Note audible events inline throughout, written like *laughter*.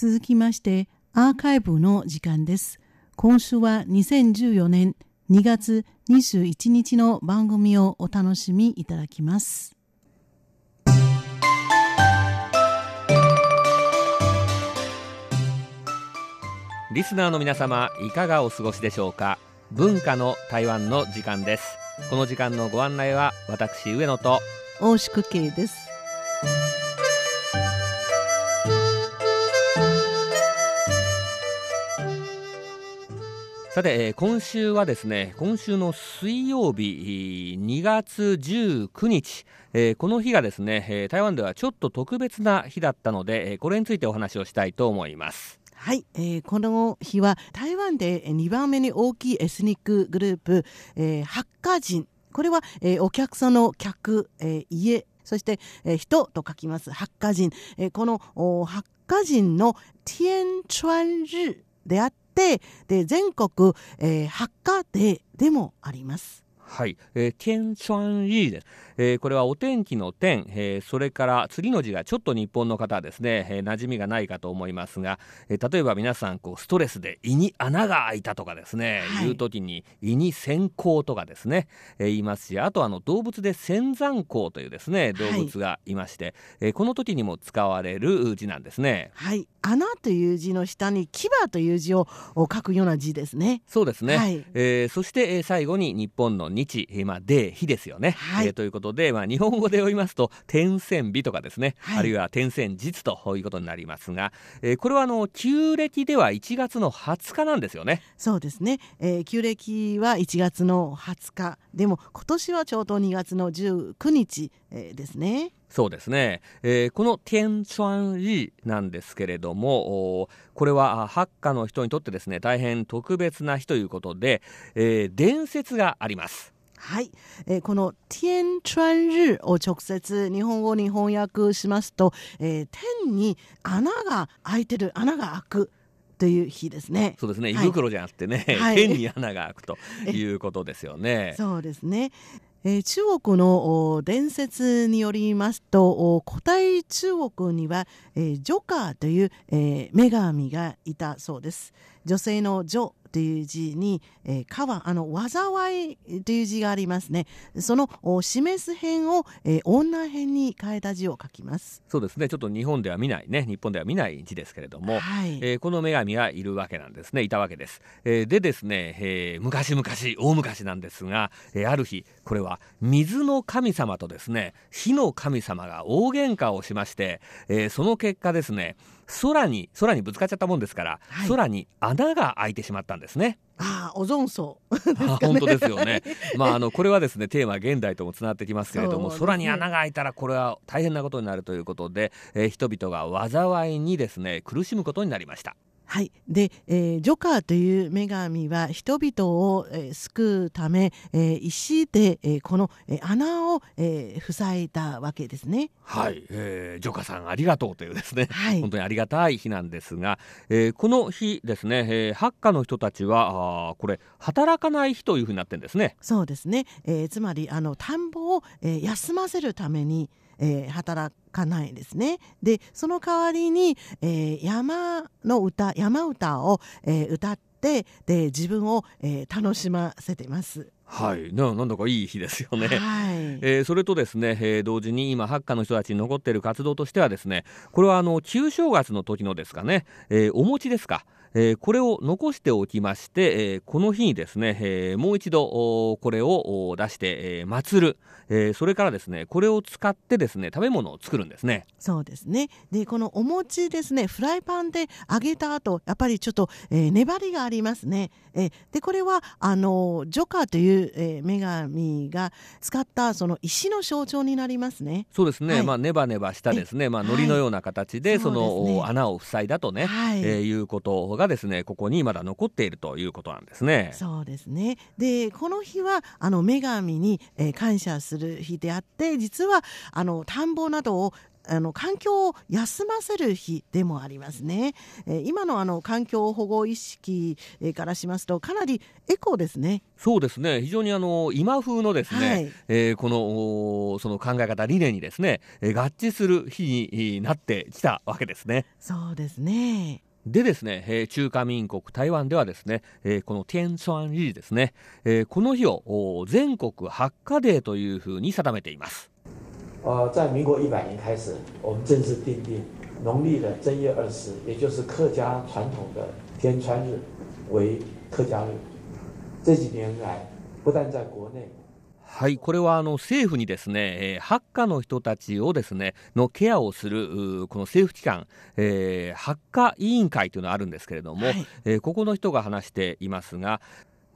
続きましてアーカイブの時間です。今週は2014年2月21日の番組をお楽しみいただきます。リスナーの皆様いかがお過ごしでしょうか？文化の台湾の時間です。この時間のご案内は私上野と大宿慶ですさて、えー今週はですね今週の水曜日2月19日、えーこの日がですね、えー台湾ではちょっと特別な日だったので、えーこれについてお話をしたいと思います。はい、えーこの日は台湾で2番目に大きいエスニックグループ、えー、ハッカー人。これは、えーお客さんの客、えー家。そして、えー人と書きます。ハッカー人、えーこのハッカー人の天川日であってで全国、えー、ハッカーデーでもあります。はい、えー、天川日です、えーこれはお天気の天、えーそれから次の字がちょっと日本の方はですね、えー馴染みがないかと思いますが、えー例えば皆さんこうストレスで胃に穴が開いたとかですね、はい。いう時に胃に線香とかですね、えー言いますしあとあの動物で仙山香というですね動物がいまして、えーこの時にも使われる字なんですね。はい、穴という字の下に牙という字をお書くような字ですね。そうですね、はい。えーそして、えー最後に日本の日、えーまあ、で日ですよね、はい。えーということで、まあ、日本語で読みますと天線日とかですね、はい。あるいは天線日ということになりますが、えーこれはあの旧暦では1月の20日なんですよね。そうですね、えー旧暦は1月の20日。でも今年はちょうど2月の19日、えーですね。そうですね、えーこの天川日なんですけれどもこれはあハッカの人にとってですね大変特別な日ということで、えー伝説があります。はい、えーこの天川日を直接日本語に翻訳しますと、えー天に穴が開いてる穴が開くという日ですね。そうですね、胃はい袋じゃなくてね、はい天に穴が開くということですよね。*laughs* そうですね。えー中国の伝説によりますと古代中国には、えージョカーという、えー女神がいたそうです。女性の女という字に、えー、川あの災いという字がありますね。そのお示す辺を、えー女辺に変えた字を書きます。そうですねちょっと日本では見ないね日本では見ない字ですけれども、はい。えーこの女神がいるわけなんですねいたわけです、えーでですね、えー昔々大昔なんですが、えーある日これは水の神様とですね火の神様が大喧嘩をしまして、えーその結果ですね空に空にぶつかっちゃったもんですから、はい空に穴が開いてしまったんですねああ、オゾン層。*laughs* あ本当ですよね。まああのこれはですねテーマは現代ともつながってきますけれども、ね空に穴が開いたらこれは大変なことになるということで、えー人々が災いにですね苦しむことになりました。はい、で、えージョカーという女神は人々を、えー救うため、えー石で、えーこの、えー穴を、えー塞いだわけですね。はい、えー、ジョカさんありがとうというですね、はい。本当にありがたい日なんですが、えーこの日ですね、えー、ハッカの人たちはあーこれ働かない日というふうになってるんですね。そうですね、えーつまりあの田んぼを、えー休ませるために、えー働かないですね。でその代わりに、えー山の歌山歌を、えー歌ってで自分を、えー楽しませています。はい、ななんだかいい日ですよね。はい *laughs* えーそれとですね、えー同時に今ハッカの人たちに残っている活動としてはですねこれはあの旧正月の時のですかね、えーお餅ですか、えーこれを残しておきまして、えーこの日にですね、えーもう一度これをお出して、えー祀る、えーそれからですねこれを使ってですね食べ物を作るんですね。そうですね。で、このお餅ですね、フライパンで揚げた後、やっぱりちょっと、えー粘りがありますね。えーで、これは、あの、ジョカーという、えー女神が使った、その石の象徴になりますね。そうですね、はい。まあネバネバしたですね、まあはい糊のような形で、そのそうですね。お穴を塞いだとね、はい。えーいうことがですねここにまだ残っているということなんですね。そうですね。で、この日は、あの、女神に、えー感謝する日であって、実は、あの、田んぼなどを、あの環境を休ませる日でもありますね、えー、今のあの環境保護意識からしますとかなりエコですね。そうですね。非常にあの今風のですね、はい、えー、このその考え方理念にですね、えー、合致する日になってきたわけですね。そうですねでですね、えー、中華民国台湾ではですね、えー、この天川日ですね、えー、この日を全国ハッカデーというふうに定めています。呃，在民国一百年开始，我们正式定定农历的正月二十，也就是客家传统的天川日为客家日。这几年来，不但在国内。はい、これはあの政府にですね、えー、ハッカの人たちをですね、のケアをする、この政府機関、えー、ハッカ委員会というのがあるんですけれども、はい、えー、ここの人が話していますが、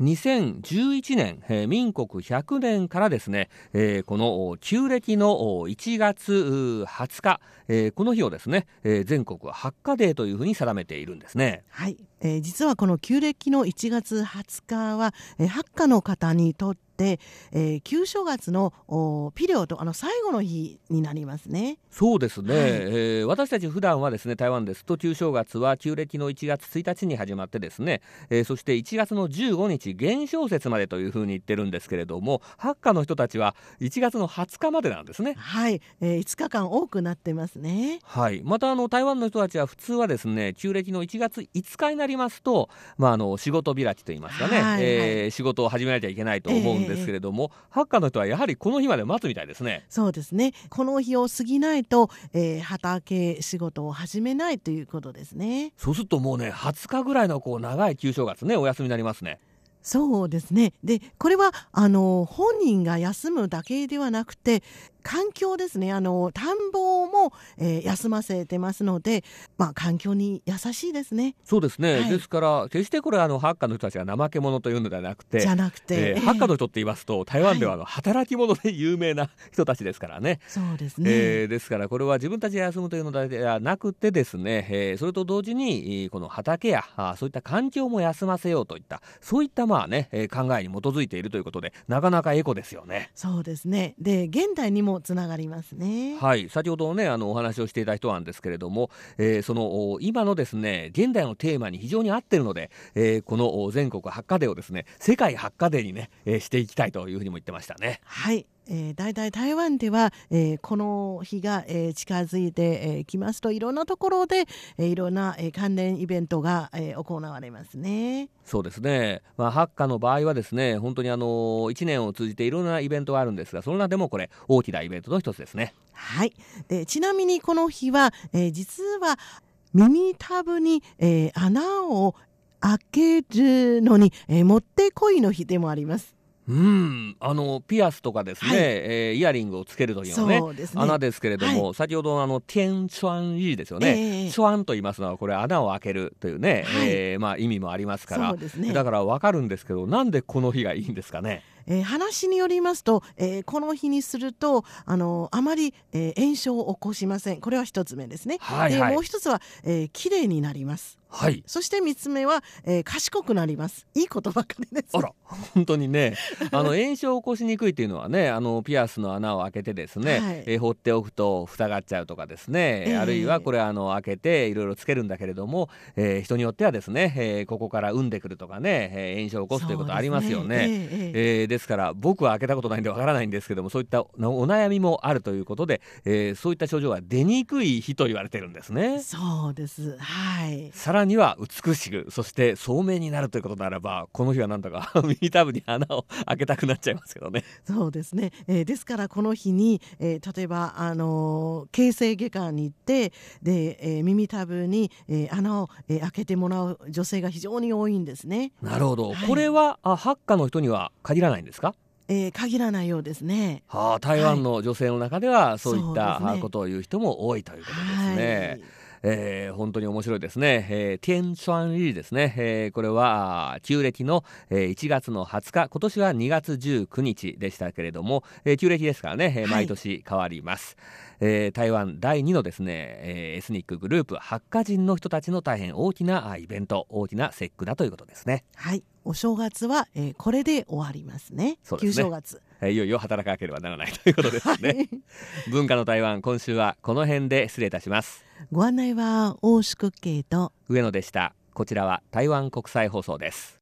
2011年、えー、民国100年からですね、えー、この旧暦の1月20日、えー、この日をですね、えー、全国ハッカデーというふうに定めているんですね。はい、えー、実はこの旧暦の1月20日は、えー、ハッカの方にとって、えー、旧正月のピリオドあの最後の日になりますね。そうですね、はい、えー、私たち普段はですね台湾ですと旧正月は旧暦の1月1日に始まってですね、えー、そして1月の15日元宵節までというふうに言ってるんですけれどもハッカの人たちは1月の20日までなんですね。はい、えー、5日間多くなってますね。はい、またあの台湾の人たちは普通はですね旧暦の1月5日になりますと、まあ、あの仕事開きといいますかね、はいはい、えー、仕事を始めなきゃいけないと思うんですけれども、えー、ハッカーの人はやはりこの日まで待つみたいですね。そうですねこの日を過ぎないと、えー、畑仕事を始めないということですね。そうするともうね20日ぐらいのこう長い旧正月ねお休みになりますね。そうですね。でこれはあの本人が休むだけではなくて環境ですね。あの田んぼも、えー、休ませてますので、まあ、環境に優しいですね。そうですね、はい、ですから決してこれあのハッカーの人たちが怠け者というのではなくてじゃなくて、えー、ハッカーの人って言いますと台湾ではあの、働き者で有名な人たちですからね。そうですね、えー、ですからこれは自分たちが休むというのではなくてですね、えー、それと同時にこの畑やあそういった環境も休ませようといったそういったまあね、えー、考えに基づいているということでなかなかエコですよねそうですねで現代にもつながりますね。はい、先ほどねあのお話をしていた人なんですけれども、えー、その今のですね現代のテーマに非常に合ってるので、えー、この全国ハッカデーをですね世界ハッカデーにね、えー、していきたいというふうにも言ってましたね。はい。えー、大体台湾では、えー、この日が、えー、近づいてき、えー、ますといろんなところで、えー、いろんな、えー、関連イベントが、えー、行われますね。そうですね、まあ、ハッカの場合はですね本当にあの1年を通じていろんなイベントがあるんですがその中でもこれ大きなイベントの一つですね。はいでちなみにこの日は、えー、実は耳たぶに、えー、穴を開けるのに、えー、もってこいの日でもあります。うん、あのピアスとかですね、はい、えー、イヤリングをつけるというのね、ね、穴ですけれども、はい、先ほどあのテンチュアンイーですよね、えー、チュアンと言いますのはこれ穴を開けるというね、はい、えー、まあ、意味もありますから、ね、だからわかるんですけどなんでこの日がいいんですかね？えー、話によりますと、えー、この日にするとあのあまり、えー、炎症を起こしません。これは一つ目ですね、はいはい、でもう一つは、えー、綺麗になります。はい、そして3つ目は、えー、賢くなります。いいことばかりです。あら本当にね。あの *laughs* 炎症を起こしにくいっていうのはねあのピアスの穴を開けてですね、はい、えー、放っておくと塞がっちゃうとかですね、えー、あるいはこれあの開けていろいろつけるんだけれども、えー、人によってはですね、えー、ここから産んでくるとかね、えー、炎症を起こすということありますよね。で、ね。えー、えー、ですから僕は開けたことないんでわからないんですけどもそういったお悩みもあるということで、えー、そういった症状が出にくい日と言われてるんですね。そうですはいさらには美ししくそして聡明になるということならばこの日はなんとか *laughs* 耳たぶに穴を開けたくなっちゃいますけどね。そうですね、えー、ですからこの日に、えー、例えば、あのー、形成外科に行ってで、えー、耳たぶに、えー、穴を、えー、開けてもらう女性が非常に多いんですね。なるほど、はい、これはあハッカの人には限らないんですか？えー、限らないようですね。はあ、台湾の女性の中ではそういった、はい、ことを言う人も多いということですね。はいえー、本当に面白いですね。えー、ティエンチャンリーですね。えー、これは旧暦の、えー、1月の20日、今年は2月19日でしたけれども、えー、旧暦ですからね、えー、毎年変わります。はいえー、台湾第2のですね、えー、エスニックグループハッカ人の人たちの大変大きなイベント大きな節句だということですねはいお正月は、えー、これで終わりますね。すね。旧正月。えーいよいよ働かなければならないということですね、はい。文化の台湾今週はこの辺で失礼いたします。ご案内は大宿慶と上野でした。こちらは台湾国際放送です